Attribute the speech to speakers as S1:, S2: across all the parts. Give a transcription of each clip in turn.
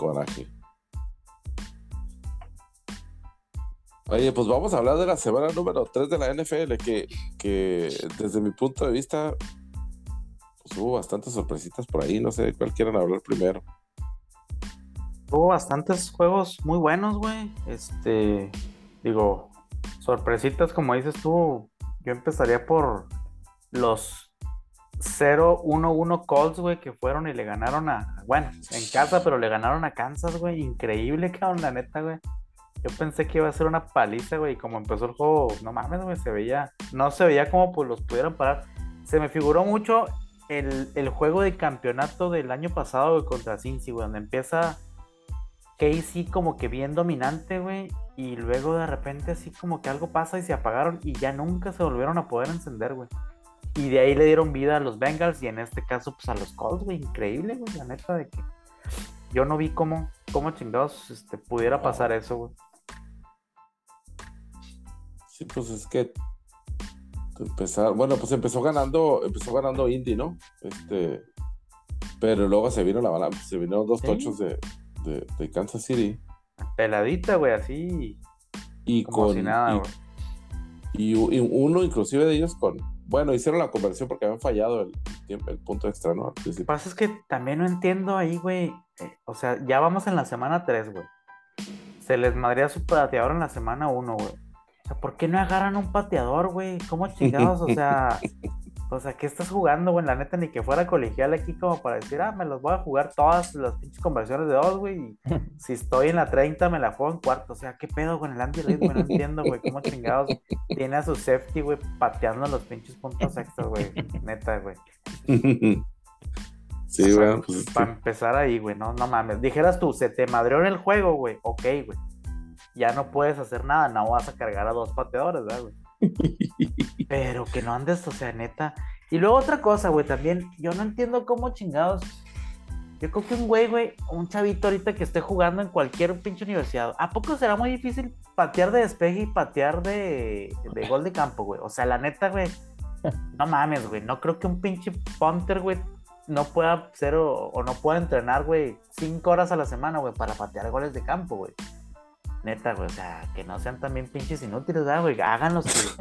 S1: coraje. Oye, pues vamos a hablar de la semana número 3 de la NFL, que, que desde mi punto de vista pues hubo bastantes sorpresitas por ahí, no sé cuál quieran hablar primero.
S2: Hubo bastantes juegos muy buenos, güey. Este, digo, sorpresitas, como dices tú, yo empezaría por los 0-1-1 Colts, güey, que fueron y le ganaron a, bueno, en casa, pero le ganaron a Kansas, güey. Increíble, cabrón, la neta, güey. Yo pensé que iba a ser una paliza, güey, y como empezó el juego, no mames, güey, se veía, no se veía como pues los pudieran parar. Se me figuró mucho el, el juego de campeonato del año pasado, güey, contra Cincy, güey, donde empieza Casey como que bien dominante, güey, y luego de repente así como que algo pasa y se apagaron y ya nunca se volvieron a poder encender, güey. Y de ahí le dieron vida a los Bengals y en este caso pues a los Colts, güey. Increíble, güey, la neta de que yo no vi cómo, cómo chingados este, pudiera pasar eso, güey.
S1: Sí, pues es que empezar, bueno, pues empezó ganando, empezó ganando Indy, ¿no? Este, pero luego se vino la balanza, se vinieron dos tochos de, de, Kansas City.
S2: Peladita, güey, así.
S1: Y con. nada, y, y, uno, inclusive de ellos, con. Bueno, hicieron la conversión porque habían fallado el, el punto extra, ¿no?
S2: Lo que pasa es que también no entiendo ahí, güey. Eh, o sea, ya vamos en la semana 3, güey. Se les madría su pateador en la semana 1, güey. O sea, ¿por qué no agarran un pateador, güey? ¿Cómo chingados? O sea, O sea, ¿qué estás jugando, güey? La neta, ni que fuera colegial aquí como para decir, ah, me los voy a jugar todas las pinches conversiones de dos, güey. Y si estoy en la 30, me la juego en cuarto. O sea, ¿qué pedo con el Andy Reid, güey? No entiendo, güey. ¿Cómo chingados tiene a su safety, güey, pateando los pinches puntos extras, güey? Neta, güey.
S1: Sí, güey. Pues,
S2: para empezar ahí, güey, no, no mames. Dijeras tú, se te madreó en el juego, güey. Ok, güey. Ya no puedes hacer nada, no vas a cargar a dos pateadores, ¿verdad, güey? Pero que no andes, o sea, neta. Y luego otra cosa, güey, también, yo no entiendo cómo chingados. Yo creo que un güey, güey, un chavito ahorita que esté jugando en cualquier pinche universidad, ¿a poco será muy difícil patear de despeje y patear de, de gol de campo, güey? O sea, la neta, güey, no mames, güey, no creo que un pinche punter, güey, no pueda ser o, o no pueda entrenar, güey, cinco horas a la semana, güey, para patear goles de campo, güey. Neta, güey, o sea, que no sean también pinches inútiles, güey? Háganlos,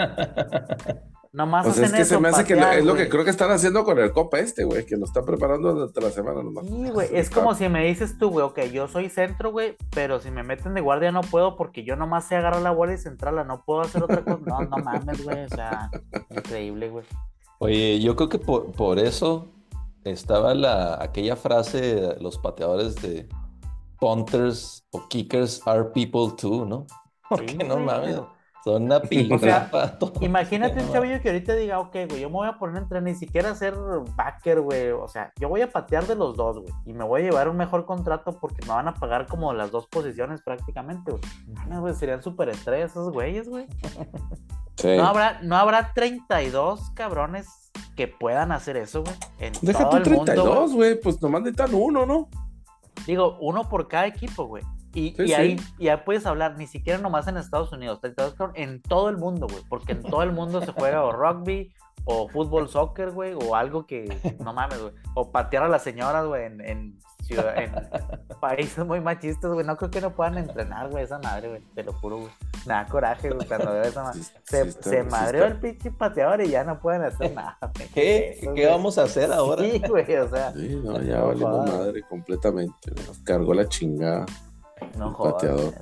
S1: No más pues es que se me hace que es lo que creo que están haciendo con el Copa este, güey, que lo están preparando durante la semana nomás.
S2: Sí, güey, es como si me dices tú, güey, ok, yo soy centro, güey, pero si me meten de guardia no puedo porque yo nomás sé agarrar la bola y centrarla, no puedo hacer otra cosa. No, no mames, güey, o sea, increíble, güey.
S3: Oye, yo creo que por, por eso estaba la, aquella frase de los pateadores de punters o kickers are people too, ¿no? Porque no mames. Son una pinta.
S2: imagínate un chavillo que ahorita diga, ok, güey, yo me voy a poner entre ni siquiera ser backer, güey. O sea, yo voy a patear de los dos, güey. Y me voy a llevar un mejor contrato porque me van a pagar como las dos posiciones prácticamente, güey. güey serían súper estrés esos güeyes, güey. No, habrá, no habrá 32 cabrones que puedan hacer eso, güey.
S1: Deja tu 32, güey. Pues nomás necesitan uno, ¿no?
S2: Digo, uno por cada equipo, güey. Y, ahí ya puedes hablar, ni siquiera nomás en Estados Unidos, en todo el mundo, güey. Porque en todo el mundo se juega o rugby, o fútbol, soccer, güey, o algo que, no mames, güey. O patear a las señoras, güey, en, en, países muy machistas, güey. No creo que no puedan entrenar, güey, esa madre, güey. Te lo juro, güey. Me da coraje, güey, cuando veo esa madre. se, se madreó el pinche pateador y ya no pueden hacer nada.
S3: ¿Qué? ¿Qué vamos a hacer ahora?
S2: Sí, güey, o sea.
S1: Sí, no, ya valimos madre completamente. Nos cargó la chingada. No jodas. Pateador.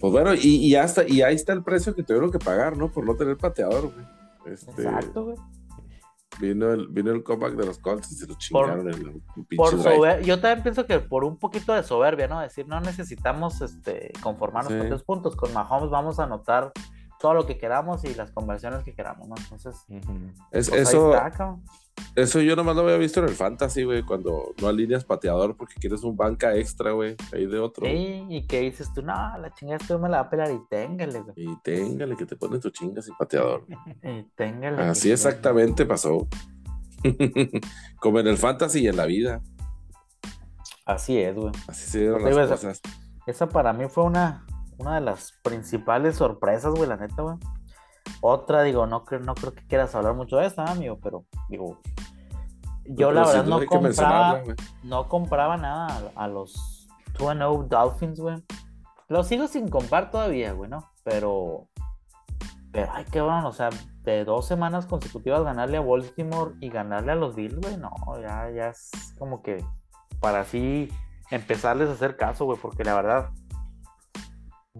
S1: Pues bueno, y, y, hasta, y ahí está el precio que tuvieron que pagar, ¿no? Por no tener pateador, güey.
S2: Este, Exacto, güey.
S1: Vino el, vino el comeback de los Colts y se lo chingaron en el,
S2: por Yo también pienso que por un poquito de soberbia, ¿no? Decir, no necesitamos este, conformarnos con tres puntos. Con Mahomes vamos a anotar todo lo que queramos y las conversiones que queramos, ¿no? Entonces,
S1: es, pues eso, eso yo nomás lo había visto en el Fantasy, güey, cuando no alineas pateador porque quieres un banca extra, güey, ahí de otro.
S2: Sí, y que dices tú, no, la chingada esto me la va a pelar y téngale, güey.
S1: Y téngale, que te pones tu chinga sin pateador.
S2: y téngale.
S1: Así exactamente pasó. Como en el Fantasy y en la vida.
S2: Así es, güey.
S1: Así se dieron las cosas.
S2: esa para mí fue una, una de las principales sorpresas, güey, la neta, güey. Otra, digo, no, no creo que quieras hablar mucho de esta, amigo, pero digo, yo la verdad no compraba, no compraba nada a, los 2-0 Dolphins, güey. Los sigo sin comprar todavía, güey, ¿no? Pero, pero, ay, qué bueno, o sea, de dos semanas consecutivas ganarle a Baltimore y ganarle a los Bills, güey, no, ya, ya es como que para así empezarles a hacer caso, güey, porque la verdad,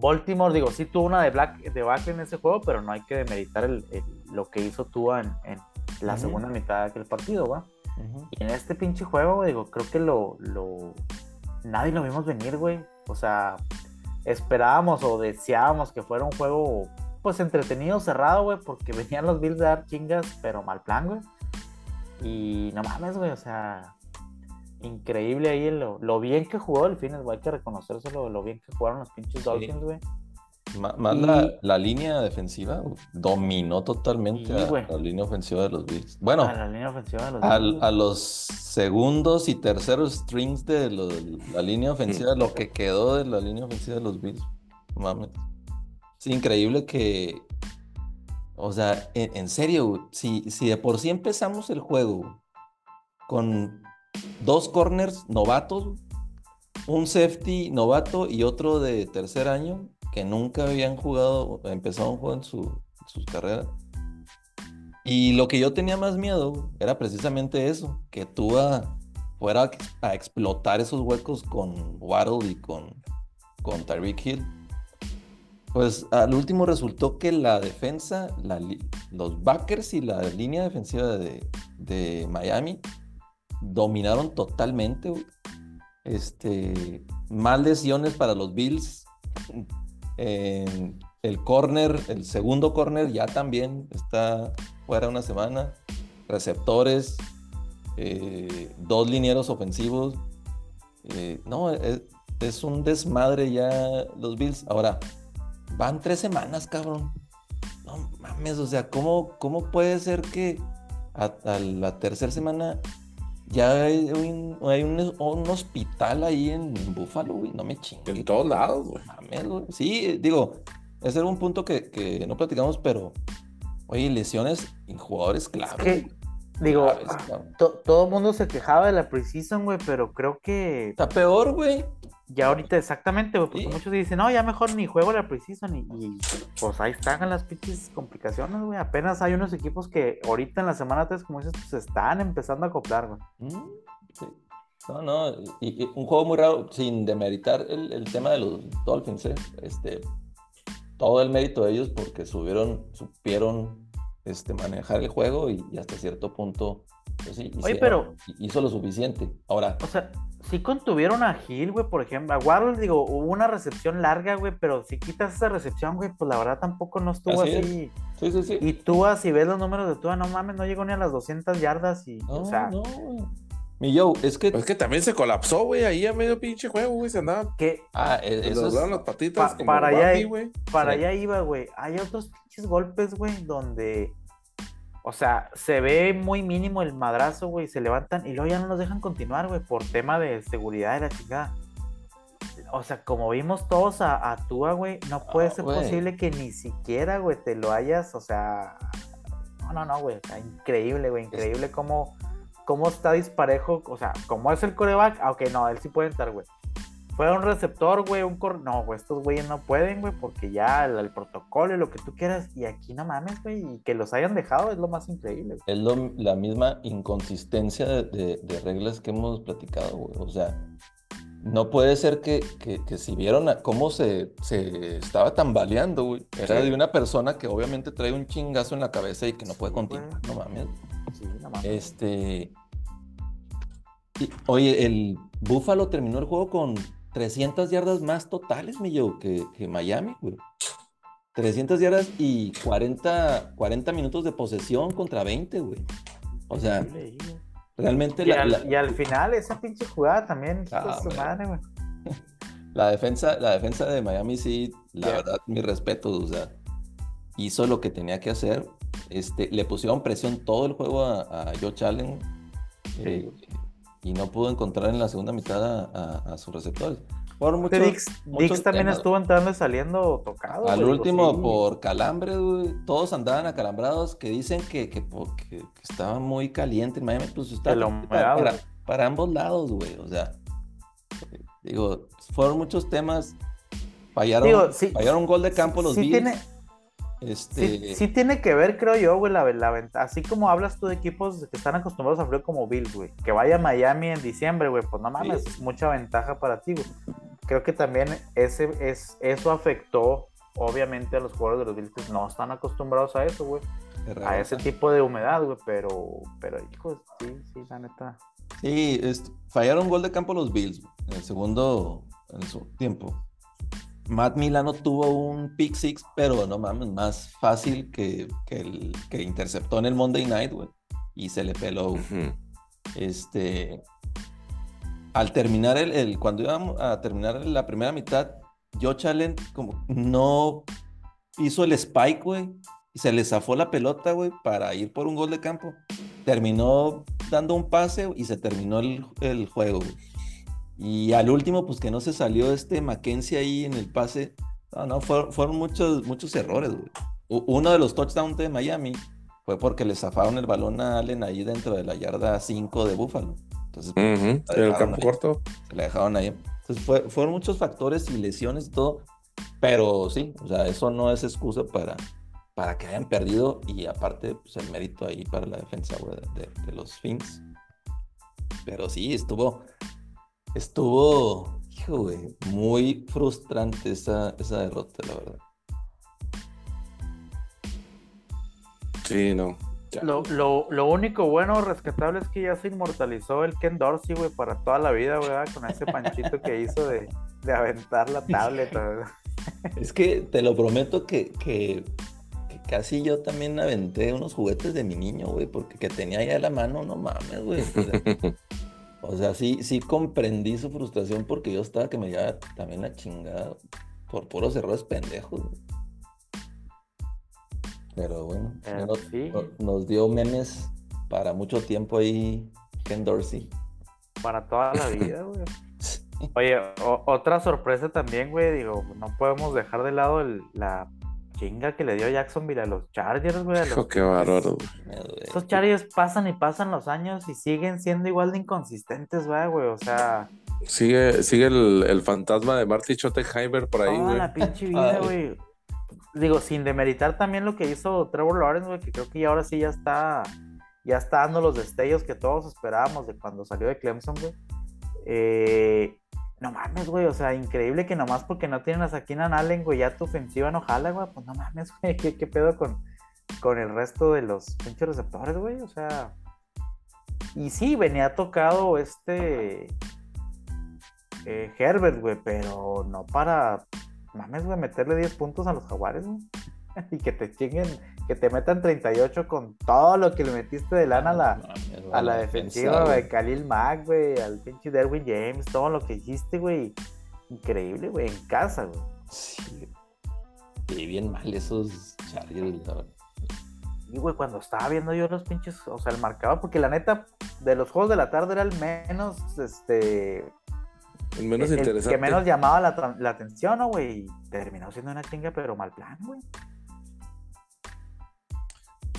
S2: Baltimore, digo, sí tuvo una de Black de Back en ese juego, pero no hay que demeritar el, lo que hizo Tua en, en la segunda mitad de aquel partido, güey. Y en este pinche juego, digo, creo que lo, lo. Nadie lo vimos venir, güey. O sea, esperábamos o deseábamos que fuera un juego, pues entretenido, cerrado, güey, porque venían los Bills de dar chingas, pero mal plan, güey. Y no mames, güey, o sea, increíble ahí lo, lo bien que jugó el Fines, güey, hay que reconocérselo, lo bien que jugaron los pinches Dolphins, güey.
S3: Más la, línea defensiva dominó totalmente a, la línea ofensiva de los Bills. Bueno, a, los segundos y terceros strings de la línea ofensiva, lo que quedó de la línea ofensiva de los Bills. Mames. Es increíble que, o sea, en, serio, si, si de por sí empezamos el juego con dos corners novatos, un safety novato y otro de tercer año, que nunca habían jugado, empezado un juego en su, sus carreras. Y lo que yo tenía más miedo era precisamente eso, que tú fuera a explotar esos huecos con Waddle y con, con Tyreek Hill. Pues al último resultó que la defensa, los backers y la línea defensiva de, de Miami dominaron totalmente. Este, más lesiones para los Bills, el corner, el segundo corner ya también está fuera una semana. Receptores, eh, dos linieros ofensivos. Eh, no, es, un desmadre ya los Bills. Ahora, van tres semanas, cabrón. No mames, o sea, ¿cómo, cómo puede ser que a, la tercera semana ya hay un, hay un, hospital ahí en, Buffalo, güey. No me chingues.
S1: En todos lados, güey.
S3: Sí, digo, ese era un punto que, no platicamos, pero, oye, lesiones en jugadores clave.
S2: digo, todo el mundo se quejaba de la Precision, güey, pero creo que.
S3: Está peor, güey.
S2: Ya ahorita, exactamente, güey, porque muchos dicen, no, ya mejor ni juego la Precision. Y, pues ahí están las pinches complicaciones, güey. Apenas hay unos equipos que ahorita en la semana 3, como dices, pues están empezando a acoplar, güey. Mm,
S3: sí. No, no, y, un juego muy raro, sin demeritar el, tema de los Dolphins, ¿eh? este, todo el mérito de ellos porque subieron, supieron este, manejar el juego y, hasta cierto punto pues
S2: Oye, pero...
S3: hizo lo suficiente. Ahora.
S2: O sea, sí contuvieron a Gil, güey, por ejemplo. A Waddle, digo, hubo una recepción larga, güey, pero si quitas esa recepción, güey, pues la verdad tampoco no estuvo así.
S3: Sí, sí, sí.
S2: Y tú, si ves los números de Tua, no mames, no llegó ni a las 200 yardas y, o sea... No.
S3: Mi yo, es que.
S1: Es que también se colapsó, güey, ahí a medio pinche juego, güey, se andaba.
S2: ¿Qué?
S3: Ah, e, eso
S1: es... las patitas como
S2: para allá, güey. Para allá iba, güey. Hay otros pinches golpes, güey, donde. O sea, se ve muy mínimo el madrazo, güey, se levantan y luego ya no los dejan continuar, güey, por tema de seguridad de la chingada. O sea, como vimos todos a, a Tua, güey, no puede ah, ser posible que ni siquiera, güey, te lo hayas, o sea. No, no, no, güey. Increíble, güey, increíble cómo cómo está disparejo, o sea, cómo es el coreback, aunque no, él sí puede entrar, güey. Fue un receptor, güey, un cor... No, güey, estos güeyes no pueden, güey, porque ya el, protocolo y lo que tú quieras, y aquí no mames, güey, y que los hayan dejado es lo más increíble.
S3: Es la misma inconsistencia de, reglas que hemos platicado, güey. O sea, no puede ser que, que, si vieron cómo se, se estaba tambaleando, güey. Era de una persona que obviamente trae un chingazo en la cabeza y que no puede continuar. No mames. Sí, no mames. Este oye, el Buffalo terminó el juego con 300 yardas más totales, mi yo, que, Miami, güey. 300 yardas y 40, 40 minutos de posesión contra 20, güey. O sea, realmente...
S2: Y, la, al, y, al, final esa pinche jugada también, ah, su madre, güey.
S3: La defensa, la defensa de Miami sí, la verdad, mi respeto, o sea, hizo lo que tenía que hacer. Este, le pusieron presión todo el juego a, Joe Allen. Eh, y no pudo encontrar en la segunda mitad a, sus receptores. Fueron muchos,
S2: Dix,
S3: muchos
S2: Dix también
S3: temas.
S2: estuvo entrando y saliendo tocado.
S3: Al
S2: güey,
S3: último,
S2: sí.
S3: por calambre, güey, todos andaban acalambrados, que dicen que, que, por- que- que estaba muy caliente en Miami, pues
S2: la
S3: para, para, ambos lados, güey, o sea, digo, fueron muchos temas, fallaron,
S2: Digo, sí,
S3: fallaron un gol de campo los
S2: sí
S3: Bills,
S2: tiene,
S3: este,
S2: sí, sí tiene que ver, creo yo, güey, la, la Así como hablas tú de equipos que están acostumbrados a frío como Bills, güey. Que vaya a Miami en diciembre, güey, pues no mames,
S3: Sí.
S2: es mucha ventaja para ti, güey. Creo que también ese, es, eso afectó, obviamente, a los jugadores de los Bills que no están acostumbrados a eso, güey. A ese tipo de humedad, güey, pero, pero, hijos, sí, sí, la neta.
S3: Sí, es- fallaron un gol de campo los Bills güey, en el segundo, en el segundo tiempo. Matt Milano tuvo un pick six, pero no mames, más fácil que, que el que interceptó en el Monday Night, güey. Y se le peló. Este. Al terminar el, el- Cuando íbamos a terminar la primera mitad, Josh Allen como no hizo el spike, güey. Y se le zafó la pelota, güey, para ir por un gol de campo. Terminó dando un pase y se terminó el, el juego, güey. Y al último, pues que no se salió este Mackenzie ahí en el pase. No, no, fueron, fueron muchos, muchos errores, güey. Uno de los touchdowns de Miami fue porque le zafaron el balón a Allen ahí dentro de la yarda 5 de Buffalo. Entonces, pues,
S1: el campo
S3: ahí.
S1: corto.
S3: se la dejaron ahí. Entonces, fue- fueron muchos factores y lesiones y todo. Pero sí, o sea, eso no es excusa para, para que hayan perdido. Y aparte, pues el mérito ahí para la defensa, güey, de, de los Finks. Pero sí, estuvo. Estuvo, hijo, güey, muy frustrante esa, esa derrota, la verdad.
S1: Sí, no. Ya.
S2: Lo, lo, lo único bueno rescatable es que ya se inmortalizó el Ken Dorsey, güey, para toda la vida, güey, ¿verdad? con ese panchito que hizo de, de aventar la tablet. ¿verdad?
S3: Es que te lo prometo que, que, que casi yo también aventé unos juguetes de mi niño, güey, porque que tenía ahí a la mano, no mames, güey. O sea, O sea, sí, sí comprendí su frustración porque yo estaba que me llevaba también la chingada por puros errores pendejos. Pero bueno,
S2: Eh,
S3: nos,
S2: sí.
S3: no- nos dio memes para mucho tiempo ahí Ken Dorsey.
S2: Para toda la vida, güey. Oye, otra sorpresa también, güey, digo, no podemos dejar de lado el- la chinga que le dio Jacksonville a los Chargers, güey. los-
S1: qué bárbaro. güey.
S2: Estos Chargers pasan y pasan los años y siguen siendo igual de inconsistentes, ¿verdad, güey. O sea,
S1: Sigue, sigue el, el fantasma de Marty Schottenheimer por ahí, güey.
S2: la pinche vida, güey. Digo, sin demeritar también lo que hizo Trevor Lawrence, güey, que creo que ya ahora sí ya está, ya está dando los destellos que todos esperábamos de cuando salió de Clemson, güey. Eh, no mames, güey, o sea, increíble que nomás porque no tienen a Keenan Allen, güey, ya tu ofensiva no jala, güey, pues no mames, güey, ¿qué, qué pedo con, con el resto de los pinches receptores, güey? O sea, y sí, venía tocado este eh, Herbert, güey, pero no para, mames, güey, meterle 10 puntos a los jaguares, güey. Y que te chinguen, que te metan 38 con todo lo que le metiste de lana a la, a la defensiva, güey,
S3: güey.
S2: Khalil Mack, güey, al pinche Derwin James, todo lo que hiciste, güey. Increíble, güey, en casa, güey.
S3: Sí, sí, bien mal esos Chargers, la verdad.
S2: Y, güey, cuando estaba viendo yo los pinches, o sea, el marcador, porque la neta, de los juegos de la tarde era el menos, este,
S1: El menos
S2: el- el
S1: interesante.
S2: que menos llamaba la, la atención, ¿no, güey? Y terminó siendo una chinga, pero mal plan, güey.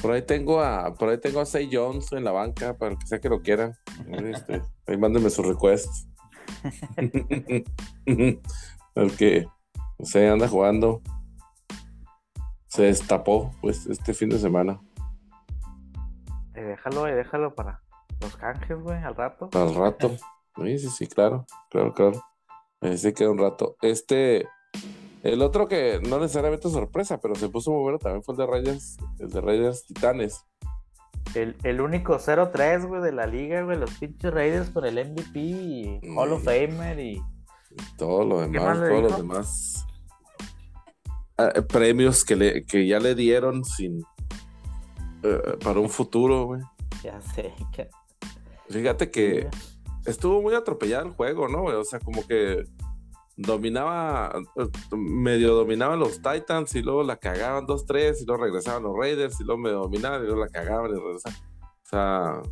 S1: Por ahí tengo a, por ahí tengo a Say Jones en la banca, para el que sea que lo quiera. Este, ahí mándenme sus requests. el que no sé, anda jugando. Se destapó pues este fin de semana.
S2: Eh, déjalo, eh, déjalo para los canjes, güey, al rato.
S1: Al rato. Sí, sí, sí, claro, claro, claro. Ahí se queda un rato. Este, el otro que no necesariamente es sorpresa, pero se puso muy bueno también fue el de Raiders, el de Raiders Titanes.
S2: El, el único 0-3, güey, de la liga, güey, los pinches Raiders con el MVP y Hall of Famer y...
S1: Todo lo
S2: más
S1: demás, todos los demás eh, premios que, le, que ya le dieron sin eh, para un futuro, güey.
S2: Ya sé, que...
S1: Fíjate que estuvo muy atropellado el juego, ¿no? O sea, como que dominaba, eh, medio dominaban los Titans y luego la cagaban 2-3 y luego regresaban los Raiders y luego me dominaban y luego la cagaban y regresaban. O sea,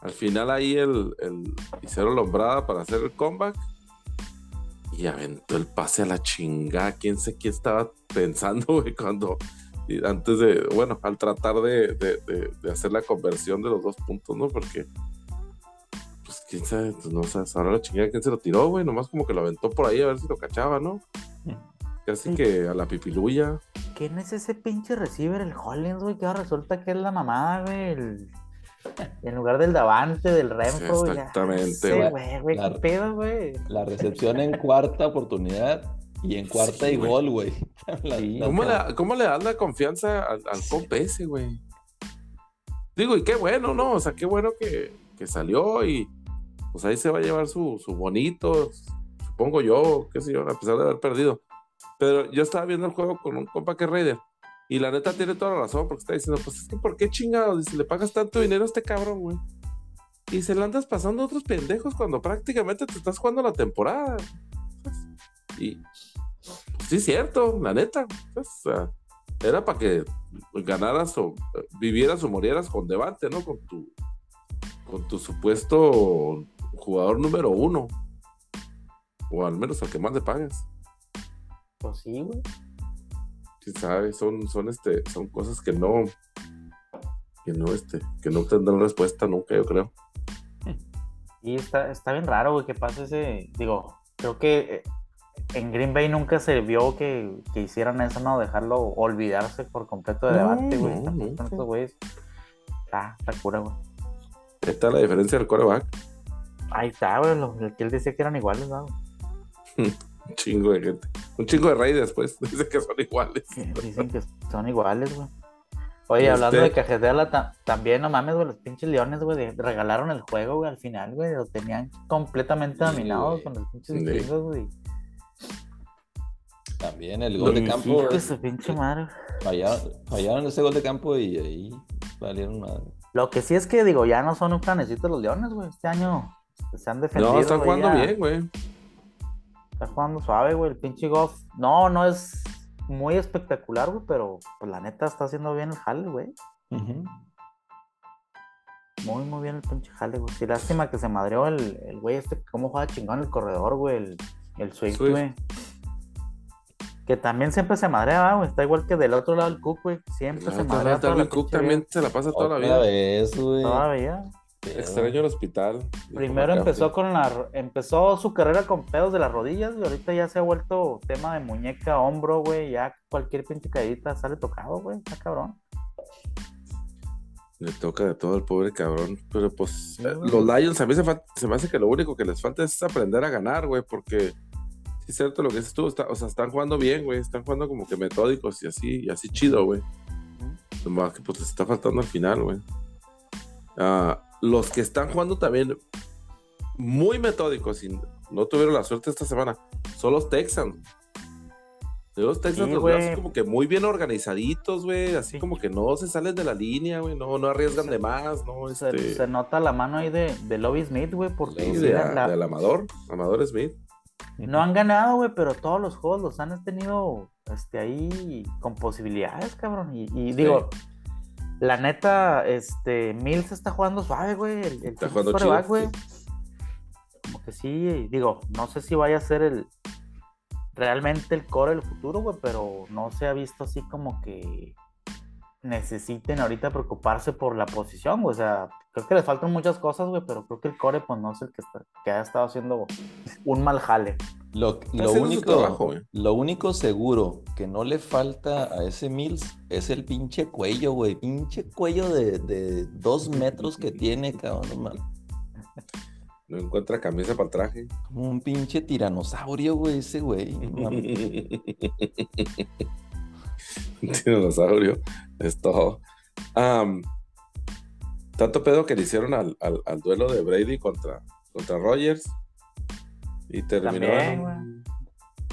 S1: al final ahí el, el hicieron lombrada para hacer el comeback y aventó el pase a la chingada. Quién sé qué estaba pensando, güey, cuando antes de, bueno, al tratar de, hacer la conversión de los dos puntos, ¿no? Porque, quién sabe, pues, no sabes, ahora la chingada, ¿quién se lo tiró, güey? Nomás como que lo aventó por ahí a ver si lo cachaba, ¿no? Casi que a la pipiluya.
S2: ¿Quién es ese pinche receiver, el Hollins, güey? Que ahora resulta que es la mamada, güey. En lugar del Davante, del Renfro.
S1: exactamente,
S2: güey. ¿Qué pedo, güey?
S3: La recepción en cuarta oportunidad y en cuarta y gol, güey.
S1: ¿Cómo, le, ¿Cómo, le, das la confianza al, al comp ese, güey? Digo, y qué bueno, ¿no? O sea, qué bueno que, que salió y pues ahí se va a llevar su, su bonito, supongo yo, qué sé yo, a pesar de haber perdido. Pero yo estaba viendo el juego con un compa que es Raider. Y la neta tiene toda la razón, porque está diciendo, pues es que ¿por qué chingados? si le pagas tanto dinero a este cabrón, güey. Y se le andas pasando a otros pendejos cuando prácticamente te estás jugando la temporada. Y pues, sí, cierto, la neta. Pues, era para que ganaras o vivieras o murieras con debate, ¿no? Con tu, con tu supuesto jugador número uno. O al menos al que más le pagas.
S2: Pues sí, güey.
S1: Sí, sabes, son, son, este, son cosas que no, que no, este, que no tendrán respuesta nunca, yo creo.
S2: Y está, está bien raro, güey, que pase ese, digo, creo que eh, en Green Bay nunca se vio que, que hicieran eso, ¿no? Dejarlo olvidarse por completo de debate, güey. No, güey. Está, está cura, güey.
S1: Está la diferencia del coreback.
S2: Ahí está, güey, lo, que él decía que eran iguales, ¿no?
S1: Un chingo de gente. Un chingo de Raiders, pues. Dicen que son iguales.
S2: Dicen que son iguales, güey. Oye, hablando de cajetearla, también, no mames, güey, los pinches leones, güey, regalaron el juego, güey, al final, güey, lo tenían completamente dominado con los pinches gringos, güey.
S3: También el gol de campo.
S2: Ese pinche madre.
S3: Fallaron, ese gol de campo y ahí valieron madre.
S2: Lo que sí es que, digo, ya no son un planecito los leones, güey. Este año se han defendido.
S1: No, están jugando bien, güey.
S2: Está jugando suave, güey. El pinche Goff. No, no es muy espectacular, güey, pero pues la neta está haciendo bien el jale, güey. Muy, muy bien el pinche jale, güey. Sí, lástima que se madreó el, güey este, cómo juega chingón el corredor, güey. El, el Swift, güey. Que también siempre se madrea, güey. Está igual que del otro lado el Cook, güey. Siempre se madrea.
S1: El Cook también se la pasa toda la vida.
S3: Vez, güey.
S2: Todavía.
S1: Extraño el hospital.
S2: Primero empezó con la empezó su carrera con pedos de las rodillas y ahorita ya se ha vuelto tema de muñeca, hombro, güey, ya cualquier pinche caída sale tocado, güey, está cabrón.
S1: Le toca de todo el pobre cabrón, pero pues eh, los Lions a mí se, me hace que lo único que les falta es aprender a ganar, güey, porque sí es cierto lo que dices tú, o sea, están jugando bien, güey, están jugando como que metódicos y así, y así chido, güey. Nomás que pues les está faltando al final, güey. Ah, los que están jugando también muy metódicos y no tuvieron la suerte esta semana son los Texans. Los Texans los veo como que muy bien organizaditos, güey. Así como que no se salen de la línea, güey. No, no arriesgan de más, ¿no?
S2: Este... Se, nota la mano ahí de, de Lobby Smith, güey. Porque
S1: sí, de, del Amador, Amador Smith.
S2: No han ganado, güey, pero todos los juegos los han tenido este, ahí con posibilidades, cabrón. Y, digo, la neta, este, Mills está jugando suave, güey. El,
S1: está jugando chido,
S2: güey. Como que sí, digo, no sé si vaya a ser el realmente el core del futuro, güey, pero no se ha visto así como que necesiten ahorita preocuparse por la posición, güey. O sea, creo que le faltan muchas cosas, güey, pero creo que el core, pues no es el que, está, que ha estado haciendo un mal jale.
S3: Lo, único, lo único seguro que no le falta a ese Mills es el pinche cuello, güey. Pinche cuello de, dos metros que tiene, cabrón,
S1: No encuentra camisa para el traje.
S3: Como un pinche tiranosaurio, güey, ese güey.
S1: un tiranosaurio. Es todo. Tanto pedo que le hicieron al, duelo de Brady contra, contra Rogers y terminó.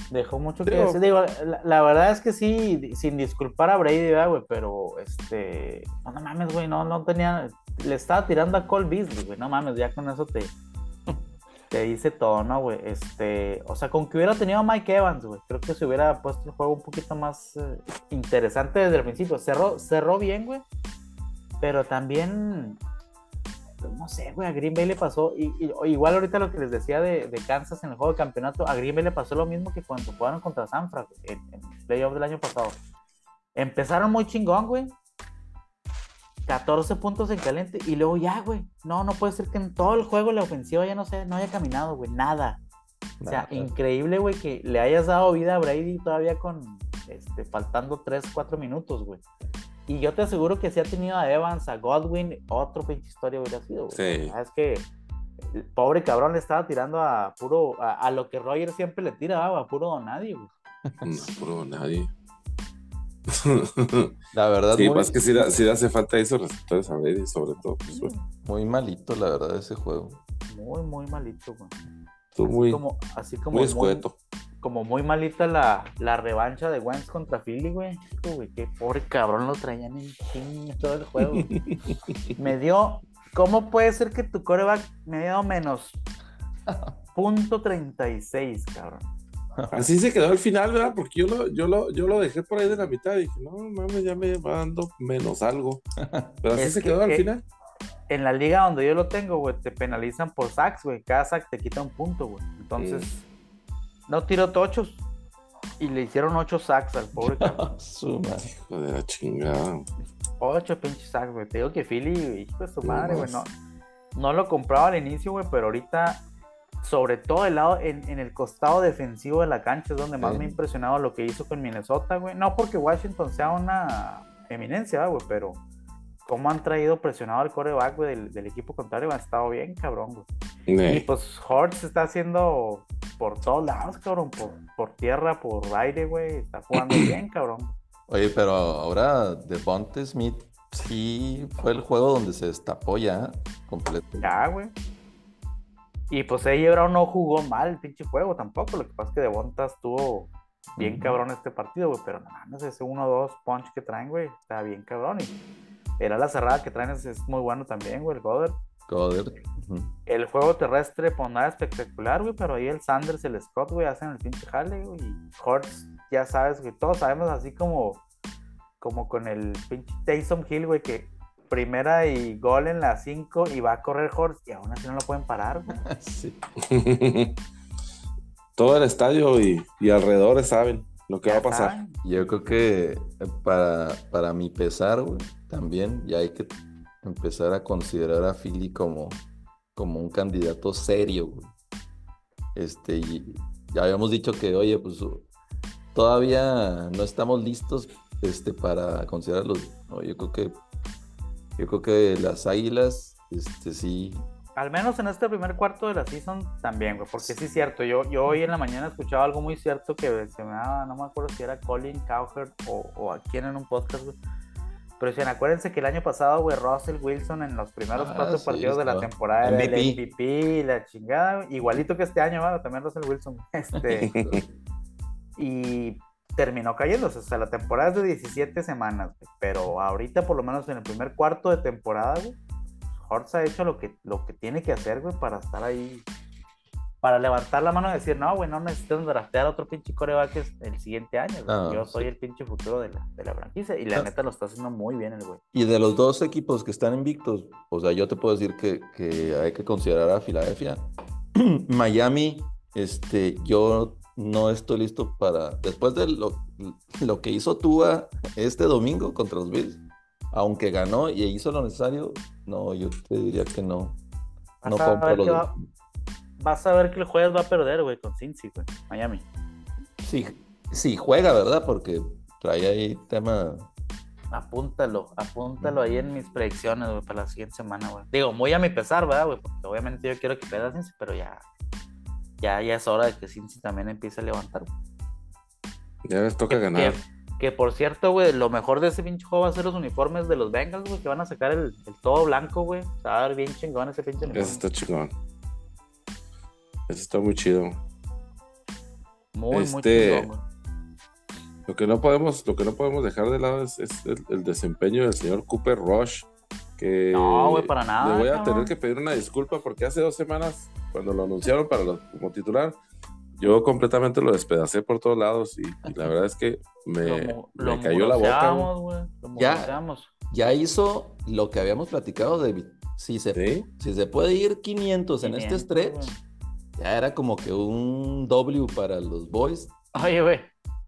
S2: Dejó mucho que decir. Digo, la, verdad es que sí, sin disculpar a Brady, güey, pero este. No, mames, güey, no, no tenía. Le estaba tirando a Cole Beasley, güey, no mames, ya con eso te. Te dice todo, ¿no, güey? Este. O sea, con que hubiera tenido a Mike Evans, güey, creo que se hubiera puesto el juego un poquito más eh, interesante desde el principio. Cerró, cerró bien, güey, pero también no sé, güey, a Green Bay le pasó, y, igual ahorita lo que les decía de, Kansas en el juego de campeonato, a Green Bay le pasó lo mismo que cuando jugaron contra Sanfra en, en el playoff del año pasado. Empezaron muy chingón, güey. 14 puntos en caliente y luego ya, güey. No, no puede ser que en todo el juego la ofensiva ya no sé, no haya caminado, güey, nada. O sea, increíble, güey, que le hayas dado vida a Brady todavía con este, faltando 3, 4 minutos, güey. Y yo te aseguro que si ha tenido a Evans, a Godwin, otro pinche historia hubiera sido, güey. Sí. es que el pobre cabrón le estaba tirando a puro, a, lo que Roger siempre le tira, a puro donadie, güey.
S1: No, puro donadie.
S3: La verdad,
S1: sí, más que si le hace falta esos receptores a Brady, sobre todo. Pues,
S3: muy malito, la verdad, ese juego.
S2: Muy, muy malito, güey.
S1: Así muy,
S2: como, así como muy escueto como muy malita la, la revancha de Wentz contra Philly, güey. Uy, qué pobre cabrón lo traían en ching todo el juego. me dio. ¿Cómo puede ser que tu coreback me dio menos punto 36, cabrón?
S1: Así se quedó al final, ¿verdad? Porque yo lo, yo lo, yo lo dejé por ahí de la mitad y dije, no mames, ya me va dando menos algo. Pero así se quedó al final.
S2: En la liga donde yo lo tengo, güey, te penalizan por sacks, güey. Cada sack te quita un punto, güey. Entonces no tiró tochos. Y le hicieron ocho sacks al pobre cabrón.
S1: su Hijo de la chingada.
S2: Ocho pinches sacks, güey. Te digo que Philly, hijo de su madre, güey. No, lo compraba al inicio, güey, pero ahorita, sobre todo el lado, en, el costado defensivo de la cancha, es donde más me ha impresionado lo que hizo con Minnesota, güey. No porque Washington sea una eminencia, güey, pero cómo han traído presionado al coreback, güey, del, equipo contrario, ha estado bien, cabrón, güey. Y pues Hortz está haciendo por todos lados, cabrón, por, por tierra, por aire, güey, está jugando bien, cabrón.
S3: Oye, pero ahora Devonte Smith sí fue el juego donde se destapó ya completo.
S2: Ya, güey. Y pues ella Brown no jugó mal el pinche juego tampoco. Lo que pasa es que Devonta estuvo bien cabrón este partido, güey. Pero nada más ese 1-2 punch que traen, güey, está bien cabrón. Y era la cerrada que traen es, muy bueno también, güey, el Goddard.
S3: Goddard.
S2: El juego terrestre, pues nada espectacular, güey, pero ahí el Sanders, el Scott, güey, hacen el pinche jale, güey. Y Hortz, ya sabes, güey, todos sabemos así como, como con el pinche Taysom Hill, güey, que primera y gol en la 5 y va a correr Hortz y aún así no lo pueden parar, güey. sí.
S1: Todo el estadio y, y alrededores saben lo que va a pasar.
S3: Yo creo que para, para mi pesar, güey, también ya hay que empezar a considerar a Philly como, como un candidato serio, güey. Este, y ya habíamos dicho que, oye, pues todavía no estamos listos este, para considerarlos. yo creo que yo creo que las águilas, este sí,
S2: al menos en este primer cuarto de la season también, güey, porque sí es cierto. Yo, yo hoy en la mañana escuchaba algo muy cierto que se me daba, no me acuerdo si era Colin Cowherd o, o a quién en un podcast, güey. Pero decían, acuérdense que el año pasado, güey, Russell Wilson en los primeros ah, cuatro partidos de la temporada era el MVP, la chingada, igualito que este año, güey, también Russell Wilson. Este, y terminó cayéndose, o sea, la temporada es de 17 semanas, güey, pero ahorita por lo menos en el primer cuarto de temporada, güey, Hortz ha hecho lo que, lo que tiene que hacer, güey, para estar ahí. Para levantar la mano y decir, no, güey, no necesitamos draftear a otro pinche coreback el siguiente año. Ah, Yo soy el pinche futuro de la, de la franquicia. Y la ah. neta lo está haciendo muy bien el güey.
S3: Y de los dos equipos que están invictos, o sea, yo te puedo decir que, que hay que considerar a Filadelfia. Miami, este, yo no estoy listo para. Después de lo, lo que hizo Tua este domingo contra los Bills, aunque ganó y hizo lo necesario, no, yo te diría que no.
S2: No compro lo Vas a ver que el jueves va a perder, güey, con Cincy, güey, Miami.
S3: Sí, sí, juega, ¿verdad? Porque trae ahí tema.
S2: Apúntalo, apúntalo ahí en mis predicciones, güey, para la siguiente semana, güey. Digo, muy a mi pesar, ¿verdad, güey? Porque obviamente yo quiero que pierda Cincy, pero ya, ya, ya es hora de que Cincy también empiece a levantar.
S1: Ya les toca ganar.
S2: Que por cierto, güey, lo mejor de ese pinche juego va a ser los uniformes de los Bengals, güey, que van a sacar el, todo blanco, güey. O sea, va a ver bien chingón ese pinche uniforme.
S1: Ese está chingón. Ese está muy chido.
S2: Muy, muy este, güey.
S1: Lo que no podemos, lo que no podemos dejar de lado es, el, desempeño del señor Cooper Rush. Que
S2: no, güey, para nada.
S1: Le voy a tener que pedir una disculpa porque hace dos semanas, cuando lo anunciaron para como titular, yo completamente lo despedacé por todos lados y, la verdad es que me, cayó la boca.
S3: ya, ya hizo lo que habíamos platicado de si se,
S1: Sí.
S3: si se puede ir 500 en este
S2: 500,
S3: stretch. Ya era como que un W para los boys.
S2: Oye, güey.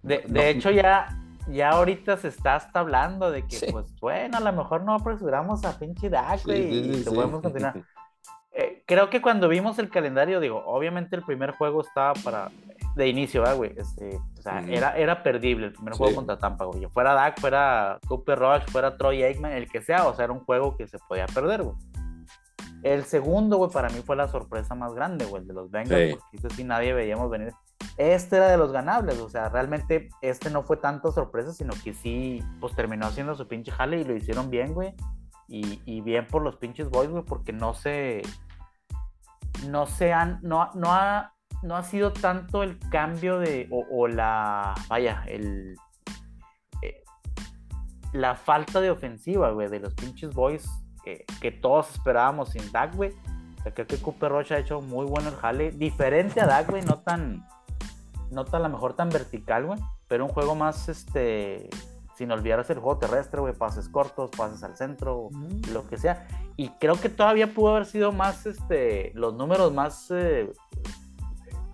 S2: De,
S3: No.
S2: de hecho, ya, ya ahorita se está hasta hablando de que,
S3: Sí.
S2: pues, bueno, a lo mejor no apresuramos a pinche Dak,
S3: Sí,
S2: güey,
S3: sí,
S2: y
S3: sí,
S2: te
S3: sí.
S2: podemos continuar. Eh, creo que cuando vimos el calendario, digo, obviamente el primer juego estaba para de inicio, ¿verdad, güey. Este, o sea, era, era perdible el primer
S1: Sí.
S2: juego contra Tampa, güey. Fuera Dak, fuera Cooper Rush, fuera Troy Aikman, el que sea, o sea, era un juego que se podía perder, güey. El segundo, güey, para mí fue la sorpresa más grande, güey, el de los Bengals,
S1: Sí.
S2: porque ese sí nadie veíamos venir. Este era de los ganables, o sea, realmente este no fue tanta sorpresa, sino que sí, pues terminó haciendo su pinche jale y lo hicieron bien, güey. Y, y bien por los pinches boys, güey, porque no se. No se han. No, no, ha, no ha sido tanto el cambio de. O, o la. Vaya, el. eh, la falta de ofensiva, güey, de los pinches boys que, que todos esperábamos sin Dak, güey. O sea, creo que Cooper Rocha ha hecho muy bueno el jale. Diferente a Dak, güey, no tan. No tan a lo mejor tan vertical, güey. Pero un juego más, este. Sin olvidarse el juego terrestre, güey. Pases cortos, pases al centro, lo que sea. Y creo que todavía pudo haber sido más, este. Los números más. eh,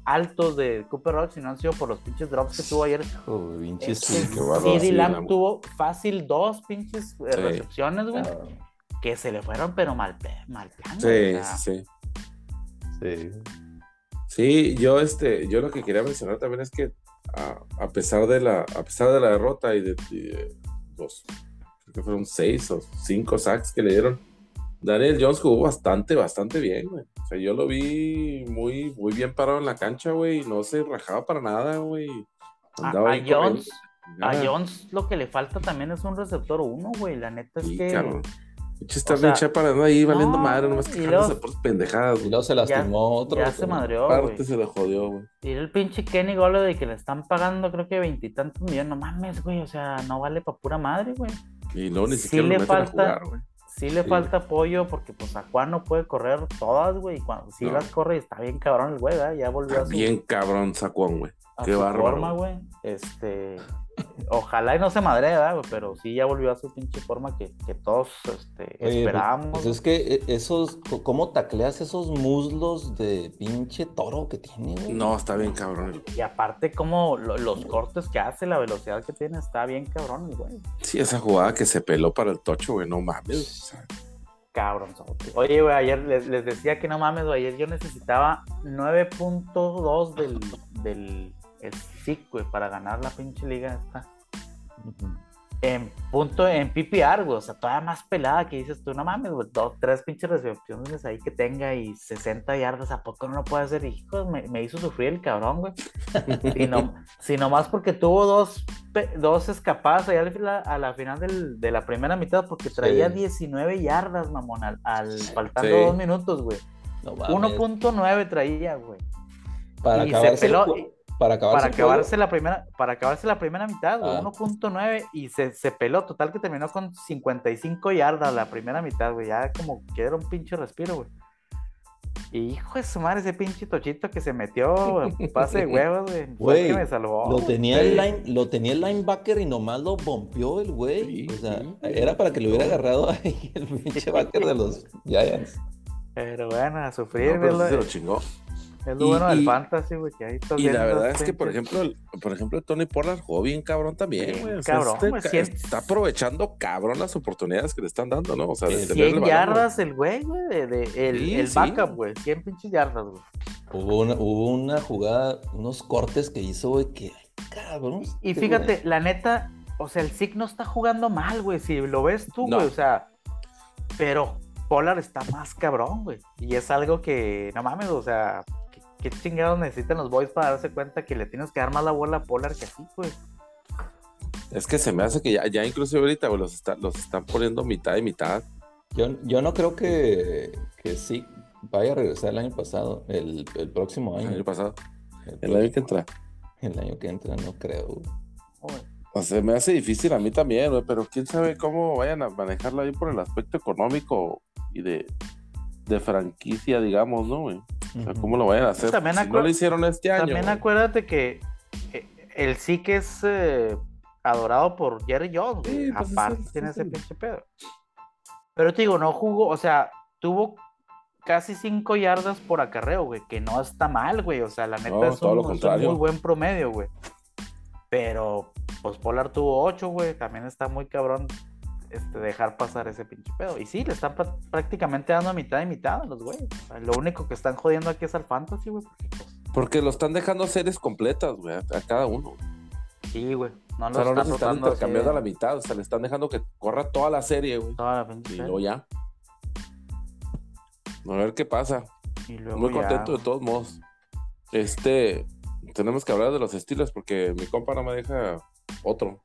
S2: altos de Cooper Roach si no han sido por los pinches drops que tuvo ayer.
S3: Joder, pinches
S2: Este,
S3: sí,
S2: CD Lamb
S1: la-
S2: tuvo fácil dos pinches eh,
S1: Sí.
S2: recepciones, güey,
S3: Ah,
S2: que se le fueron, pero mal, mal plan,
S1: Sí,
S2: güey, o sea,
S1: sí, sí.
S3: sí.
S1: Yo este, yo lo que quería mencionar también es que a, a pesar de la, a pesar de la derrota y de, y de los, creo que fueron seis o cinco sacks que le dieron, Daniel Jones jugó bastante, bastante bien, güey. O sea, yo lo vi muy, muy bien parado en la cancha, güey, no se rajaba para nada, güey.
S2: A,
S1: Andaba.
S2: Jones, a. Jones lo que le falta también es un receptor uno, güey. La neta es
S1: Sí,
S2: que.
S1: Pinche
S2: o
S1: Sterling
S2: sea,
S1: Shepard anda ahí valiendo
S2: no,
S1: madre, nomás quejándose por pendejadas.
S3: Y luego se lastimó otro.
S2: ya se madreó, güey.
S1: Aparte se le jodió, güey.
S2: Y el pinche Kenny Golladay que le están pagando creo que veintitantos millones. No mames, güey. O sea, no vale pa' pura madre, güey.
S1: Y luego ni
S2: Sí
S1: siquiera
S2: le
S1: lo meten a jugar, güey.
S2: Sí le
S1: Sí.
S2: falta apoyo porque pues a Juan no puede correr todas, güey. Y cuando sí
S1: No.
S2: las corre y está bien cabrón el güey, ¿verdad? Ya volvió a su,
S1: Bien cabrón, Sacuón, güey. qué bárbaro,
S2: forma,
S1: güey.
S2: Este, ojalá y no se madre, ¿verdad, güey? Pero sí ya volvió a su pinche forma que, que todos este,
S3: Oye,
S2: esperábamos.
S3: Pues es que eh, esos, ¿cómo tacleas esos muslos de pinche toro que tiene, güey?
S1: No, está bien cabrón.
S2: Y aparte, como lo- los cortes que hace, la velocidad que tiene, está bien cabrón, güey.
S1: Sí, esa jugada que se peló para el tocho, güey, no mames. o sea,
S2: Cabrón. Oye, güey, ayer les, les decía que no mames, güey, ayer yo necesitaba 9.2 del, del el SIC, güey, para ganar la pinche liga esta. En punto, en PPR, güey, o sea, todavía más pelada que dices tú, no mames, güey, dos, tres pinches recepciones ahí que tenga y 60 yardas, ¿a poco no lo puede hacer? Hijos, me, me hizo sufrir el cabrón, güey. Si, no, si nomás porque tuvo dos, dos escapadas allá a la final del- de la primera mitad, porque traía
S3: Sí.
S2: 19 yardas, mamón, al, al- faltando
S1: Sí.
S2: dos minutos, güey.
S3: No mames.
S2: 1.9 traía, güey.
S3: Para
S2: y se
S3: el
S2: peló-
S3: para acabarse,
S2: para la primera para acabarse la primera mitad, güey,
S3: Ah.
S2: 1.9 y se, se peló, total que terminó con 55 yardas la primera mitad, güey, ya como que era un pinche respiro, güey. Y hijo de su madre, ese pinche tochito que se metió, güey, pase de huevos, güey, fue el que
S3: Güey,
S2: me salvó.
S3: Lo tenía, el line, lo tenía el linebacker y nomás lo bompeó el güey.
S1: Sí,
S3: o sea,
S1: sí.
S3: era para que lo hubiera agarrado ahí el pinche backer de los Giants.
S2: Pero bueno, a
S1: no,
S2: sufrir,
S1: pero
S2: lo,
S1: sí se lo chingó.
S2: Es lo
S1: Y-
S2: bueno del
S1: y-
S2: fantasy, güey, que ahí estás
S1: Y la verdad es que, por ejemplo, el- por ejemplo, Tony Pollard jugó bien cabrón también,
S2: Bien
S1: güey. O sea,
S2: cabrón,
S1: este ca- está aprovechando cabrón las oportunidades que le están dando, ¿no? O sea, de
S3: Sí,
S1: tener el
S2: 100
S1: balón,
S2: yardas el güey, güey, de, de- el,
S1: Sí,
S2: el
S1: sí.
S2: backup, güey, 100 pinches yardas, güey.
S3: Hubo una, hubo una jugada, unos cortes que hizo, güey, que cabrón.
S2: Y
S3: este
S2: fíjate, la neta, o sea, el SIG no está jugando mal, güey. Si lo ves tú,
S1: No.
S2: güey, o sea, pero Polar está más cabrón, güey. Y es algo que, no mames, o sea, ¿qué, chingados necesitan los boys para darse cuenta que le tienes que dar más la bola a Polar que así, güey?
S1: Es que se me hace que ya, ya incluso ahorita, güey, los, está- los están poniendo mitad y mitad.
S3: Yo, yo no creo que, que sí vaya a regresar el año pasado, el, el próximo
S1: El
S3: año.
S1: año pasado.
S3: El,
S1: El año que entra.
S3: el año que entra, no creo.
S1: O sea, me hace difícil a mí también, güey, pero quién sabe cómo vayan a manejarlo ahí por el aspecto económico y de, de franquicia, digamos, ¿no, güey? O sea,
S3: Ujú.
S1: cómo lo vayan a hacer.
S2: También
S1: si no lo hicieron este año.
S2: También
S1: güey.
S2: acuérdate que eh, el SIG es eh, adorado por Jerry Jones, güey.
S1: Sí, pues,
S2: Aparte
S1: es
S2: tiene
S1: es
S2: ese pinche pedo. Pero te digo, no jugó, o sea, tuvo casi 5 yardas por acarreo, güey, que no está mal, güey. O sea, la neta
S1: No,
S2: es, un,
S1: lo
S2: es un
S1: contrario.
S2: muy buen promedio, güey. Pero, pues Polar tuvo 8, güey. También está muy cabrón este, dejar pasar ese pinche pedo. Y sí, le están prácticamente dando mitad y mitad a los güeyes. O sea, lo único que están jodiendo aquí es al fantasy, güey. porque, pues,
S1: lo están dejando series completas, güey, a, a cada uno.
S2: sí, güey. No
S1: O sea, no
S2: están
S1: están intercambiando a la mitad. O sea, le están dejando que corra toda la serie, güey.
S2: toda la pinche
S1: Y luego ya. A ver qué pasa.
S2: Y luego
S1: Muy
S2: ya,
S1: contento de todos modos. Este, tenemos que hablar de los estilos porque mi compa no me deja otro.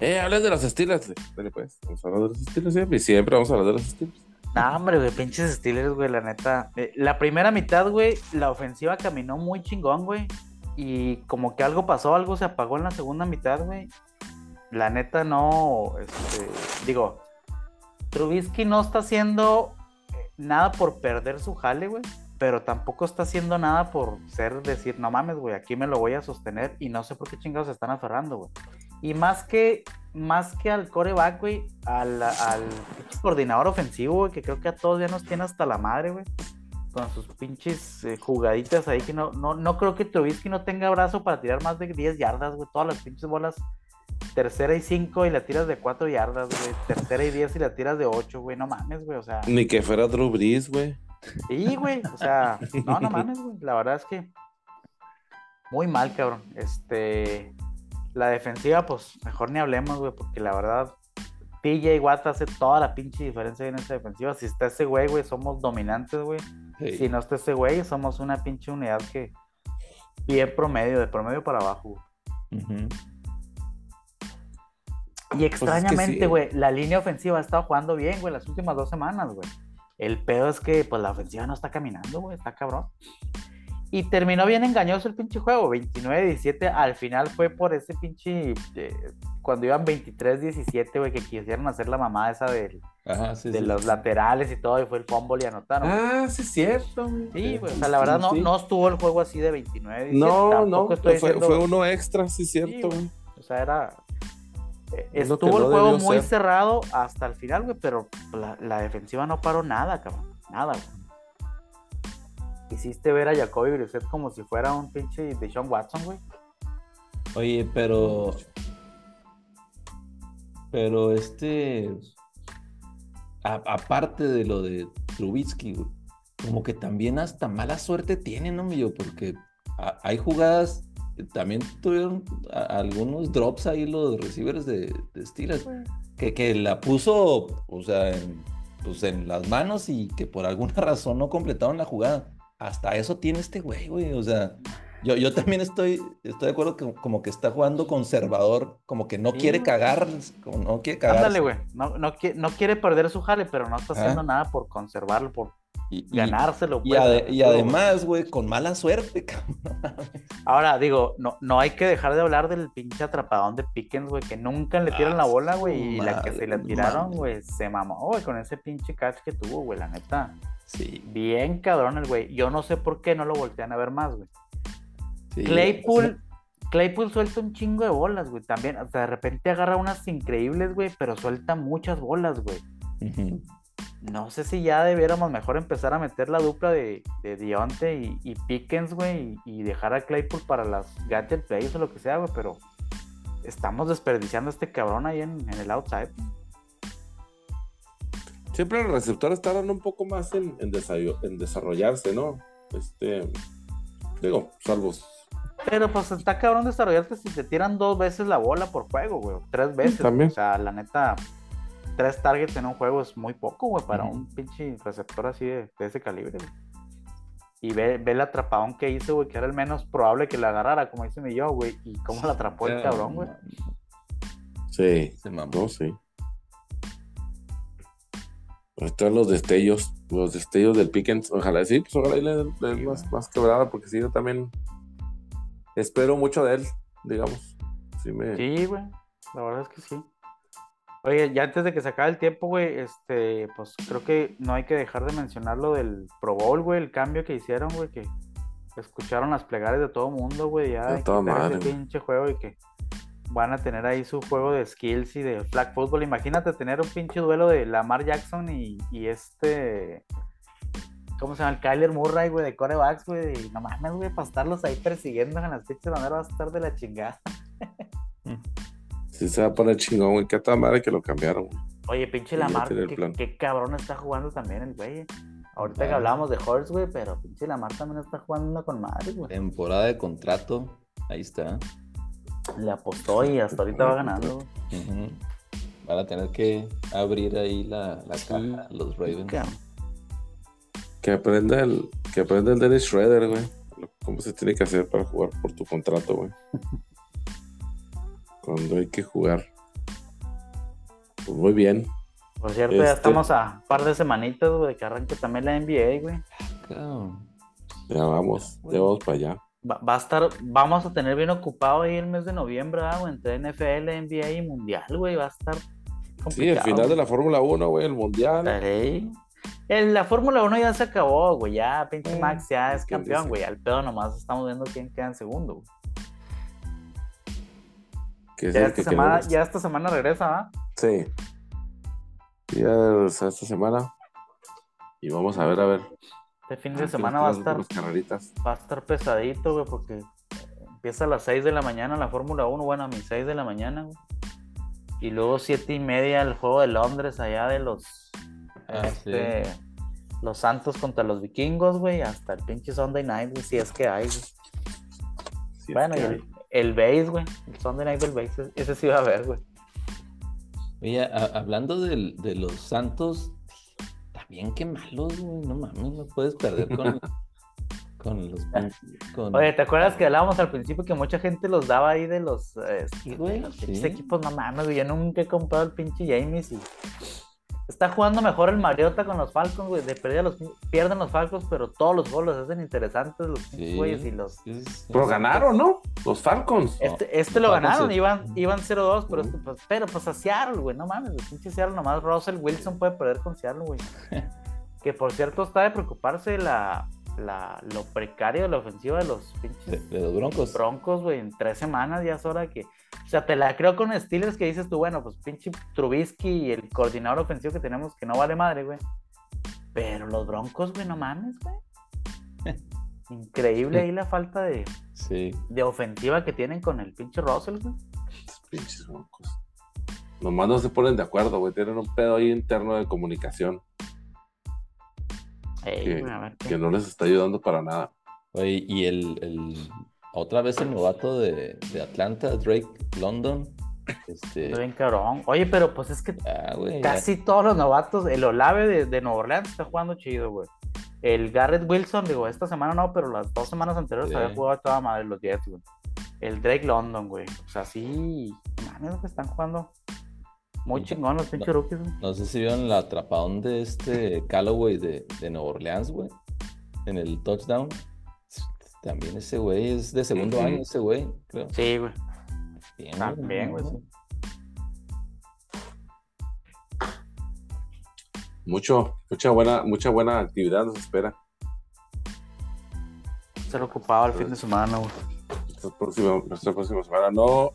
S1: Eh, hables de los estilos. Dale pues, vamos a hablar de los estilos siempre. Y siempre vamos a hablar de los estilos.
S2: No, hombre, güey, pinches Steelers, güey, la neta. Eh, la primera mitad, güey, la ofensiva caminó muy chingón, güey. Y como que algo pasó, algo se apagó en la segunda mitad, güey. La neta no, este, digo, Trubisky no está haciendo eh, nada por perder su jale, güey. Pero tampoco está haciendo nada por ser, decir, no mames, güey, aquí me lo voy a sostener. Y no sé por qué chingados se están aferrando, güey. Y más que, más que al coreback, güey, al, al coordinador ofensivo, güey, que creo que a todos ya nos tiene hasta la madre, güey. Con sus pinches eh, jugaditas ahí que no, no, no creo que Trubisky no tenga brazo para tirar más de 10 yardas, güey. Todas las pinches bolas, tercera y 5 y la tiras de 4 yardas, güey. Tercera y 10 y la tiras de 8, güey. No mames, güey. O sea,
S1: Ni que fuera Drew Brees, güey.
S2: Sí, güey, o sea, no, no mames, güey. La verdad es que muy mal, cabrón. Este, la defensiva, pues mejor ni hablemos, güey, porque la verdad, PJ Watt hace toda la pinche diferencia en esa defensiva. Si está ese güey, güey, somos dominantes, güey.
S3: Sí.
S2: Si no está ese güey, somos una pinche unidad que bien promedio, de promedio para abajo.
S3: Ujú.
S2: Y extrañamente,
S1: sí.
S2: güey, la línea ofensiva ha estado jugando bien, güey, las últimas dos semanas, güey. El pedo es que, pues, la ofensiva no está caminando, güey, está cabrón. Y terminó bien engañoso el pinche juego, 29-17. Al final fue por ese pinche. eh, cuando iban 23-17, güey, que quisieron hacer la mamada esa del-
S3: Ajá, sí,
S2: de
S3: sí.
S2: los laterales y todo, y fue el fumble y anotaron.
S1: Ah, sí, es cierto.
S2: Sí, güey, o sea, la verdad no, no estuvo el juego así de 29-17.
S1: No, no,
S2: tampoco
S1: fue,
S2: estoy diciendo-
S1: fue uno extra, sí, es cierto, güey.
S2: O sea, era. eh,
S1: Es
S2: Estuvo el
S1: no
S2: juego muy
S1: ser.
S2: cerrado hasta el final, güey, pero la, la defensiva no paró nada, cabrón. Nada, güey. Hiciste ver a Jacoby Brissett como si fuera un pinche de Sean Watson, güey.
S3: Oye, pero. Pero este. a- aparte de lo de Trubisky, güey, como que también hasta mala suerte tiene, ¿no, mío? Porque a- hay jugadas. También tuvieron a- algunos drops ahí los receivers de, de Steelers. Que, que la puso, o sea, en, pues en las manos y que por alguna razón no completaron la jugada. Hasta eso tiene este güey, güey. O sea, yo, yo también estoy, estoy de acuerdo que como que está jugando conservador, como que no
S2: Sí,
S3: quiere cagar, como no quiere cagar.
S2: Ándale, güey. No, no, no quiere perder su jale, pero no está haciendo nada por conservarlo, por
S3: Y,
S2: ganárselo.
S3: y
S2: pues,
S3: ade- y además, güey, con mala suerte, cabrón.
S2: Ahora, digo, no, no hay que dejar de hablar del pinche atrapadón de Pickens, güey, que nunca le tiran la
S3: Ah,
S2: bola, güey, y la que se le tiraron, güey, se mamó, güey, con ese pinche catch que tuvo, güey, la neta.
S3: Sí,
S2: Bien cabrón el güey. Yo no sé por qué no lo voltean a ver más, güey.
S3: sí.
S2: Claypool, Claypool suelta un chingo de bolas, güey, también. O sea, de repente agarra unas increíbles, güey, pero suelta muchas bolas, güey. No sé si ya debiéramos mejor empezar a meter la dupla de, de Dionte y, y Pickens, güey, y, y dejar a Claypool para las gadget plays o lo que sea, güey, pero estamos desperdiciando a este cabrón ahí en, en el outside.
S1: Siempre los receptores tardan un poco más en, en, desarrollarse, ¿no? Este, digo, salvos.
S2: Pero pues está cabrón desarrollarte si te tiran dos veces la bola por juego, güey, tres veces.
S1: También.
S2: O sea, la neta, tres targets en un juego es muy poco, güey, para un pinche receptor así de, de ese calibre, güey. Y ve, ve el atrapadón que hizo, güey, que era el menos probable que la agarrara, como dice mi yo, güey. Y cómo la atrapó el cabrón, güey.
S1: Sí,
S3: Se mamó.
S1: no, sí. Están los destellos, los destellos del Pickens. Ojalá sí, pues ojalá y le den más, más quebrada, porque sí, yo también espero mucho de él, digamos. Sí, me...
S2: Sí, güey. La verdad es que sí. Oye, ya antes de que se acabe el tiempo, güey, este, pues creo que no hay que dejar de mencionar lo del Pro Bowl, güey, el cambio que hicieron, güey, que escucharon las plegarias de todo mundo, güey, ya
S1: De toda madre,
S2: ese pinche juego y que van a tener ahí su juego de skills y de flag football. Imagínate tener un pinche duelo de Lamar Jackson y, y este. ¿Cómo se llama? El Kyler Murray, güey, de corebacks, güey. Y no mames, güey, para estarlos ahí persiguiendo en las pinches maneras va a estar de la chingada.
S1: Sí, se va a poner chingón, güey. Qué tal madre que lo cambiaron, güey.
S2: Oye, pinche Lamar, qué, qué cabrón está jugando también el güey. Ahorita que hablábamos de Horse, güey, pero pinche Lamar también está jugando con madre, güey.
S3: Temporada de contrato. Ahí está.
S2: Le apostó y hasta ahorita va ganando.
S3: Ujú. Van a tener que abrir ahí la, la
S2: Sí.
S3: caja los Ravens.
S1: Que aprenda el, que aprenda el Dennis Schroeder, güey. ¿Cómo se tiene que hacer para jugar por tu contrato, güey? Cuando hay que jugar. Pues muy bien.
S2: Por cierto, ya
S1: Este-
S2: estamos a un par de semanitas, güey, de que arranque también la NBA, güey.
S3: Cabrón.
S1: Ya vamos, ya vamos para allá.
S2: Va, va a estar, vamos a tener bien ocupado ahí el mes de noviembre, güey, entre NFL, NBA y Mundial, güey, va a estar complicado.
S1: Sí, el final de la Fórmula 1, güey, el Mundial.
S2: El- la Fórmula 1 ya se acabó, güey, ya pinche
S1: Eh,
S2: Max ya es
S1: ¿quién
S2: campeón, güey, al pedo nomás estamos viendo quién queda en segundo, güey.
S1: Que es
S2: Ya esta,
S1: que
S2: semana,
S1: queremos.
S2: ya esta semana regresa, ¿va?
S1: Sí. Ya esta semana. Y vamos a ver, a ver.
S2: Este fin
S1: Ah,
S2: de semana va a estar, va a estar pesadito, güey, porque empieza a las 6 de la mañana la Fórmula 1, bueno, a mis 6 de la mañana, güey. Y luego 7 y media el juego de Londres, allá de los
S3: Ah,
S2: este, los Santos contra los vikingos, güey, hasta el pinche Sunday night, güey, si es que hay, güey. Bueno, y el, el base, güey, el Sunday night del base, ese sí va a haber, güey.
S3: Oye, a- hablando del- de los Santos, también qué malos, güey. No mames, no puedes perder con, con los. Con...
S2: Oye, ¿te acuerdas que hablábamos al principio que mucha gente los daba ahí de los, eh,
S3: Sí, güey,
S2: de los
S3: sí.
S2: equipos? No mames, güey, yo nunca he comprado el pinche James y está jugando mejor el Mariota con los Falcons, güey. De pérdida los pierden los Falcons, pero todos los goles los hacen interesantes los pinches
S3: Sí.
S2: güeyes y los
S1: Pero ganaron, ¿no? Los Falcons.
S2: Este, este lo
S3: Falcons
S2: ganaron, iban, iban 0-2, pero, este, pues, pero pues a Seattle, güey, no mames, el pinche Seattle nomás Russell Wilson puede perder con Seattle, güey. que por cierto está de preocuparse la, la, lo precario de la ofensiva de los pinches
S3: de los Broncos.
S2: Broncos, güey, en tres semanas ya es hora que... O sea, te la creo con Steelers que dices tú, bueno, pues pinche Trubisky y el coordinador ofensivo que tenemos que no vale madre, güey. Pero los Broncos, güey, no mames, güey. Increíble ahí la falta de,
S3: Sí.
S2: de ofensiva que tienen con el pinche Russell, güey.
S1: Pinches broncos. Nomás no se ponen de acuerdo, güey. Tienen un pedo ahí interno de comunicación
S2: Ey,
S1: que,
S2: güey, a ver qué-
S1: que no les está ayudando para nada.
S3: Oye, y el, el- otra vez el novato de, de Atlanta, Drake London. Este,
S2: bien cabrón. Oye, pero pues es que
S3: ah, güey, ya-
S2: casi todos los novatos, el Olave de, de Nueva Orleans está jugando chido, güey. El Garrett Wilson, digo, esta semana no, pero las dos semanas anteriores
S3: Sí.
S2: había jugado a toda madre los Jets, güey. El Drake London, güey. O sea, sí, mames, que están jugando muy chingón los pinches rookies, güey.
S3: No sé si vieron la atrapadón de este Callaway de, de Nueva Orleans, güey. En el touchdown. También ese güey es de segundo año, ese güey, creo.
S2: Sí, güey.
S3: Bien,
S2: También, güey.
S3: ¿no?
S1: Mucho, mucha buena, mucha buena actividad nos espera.
S2: Ser ocupado el fin de semana, güey.
S1: Esta próxima, nuestra próxima semana. No,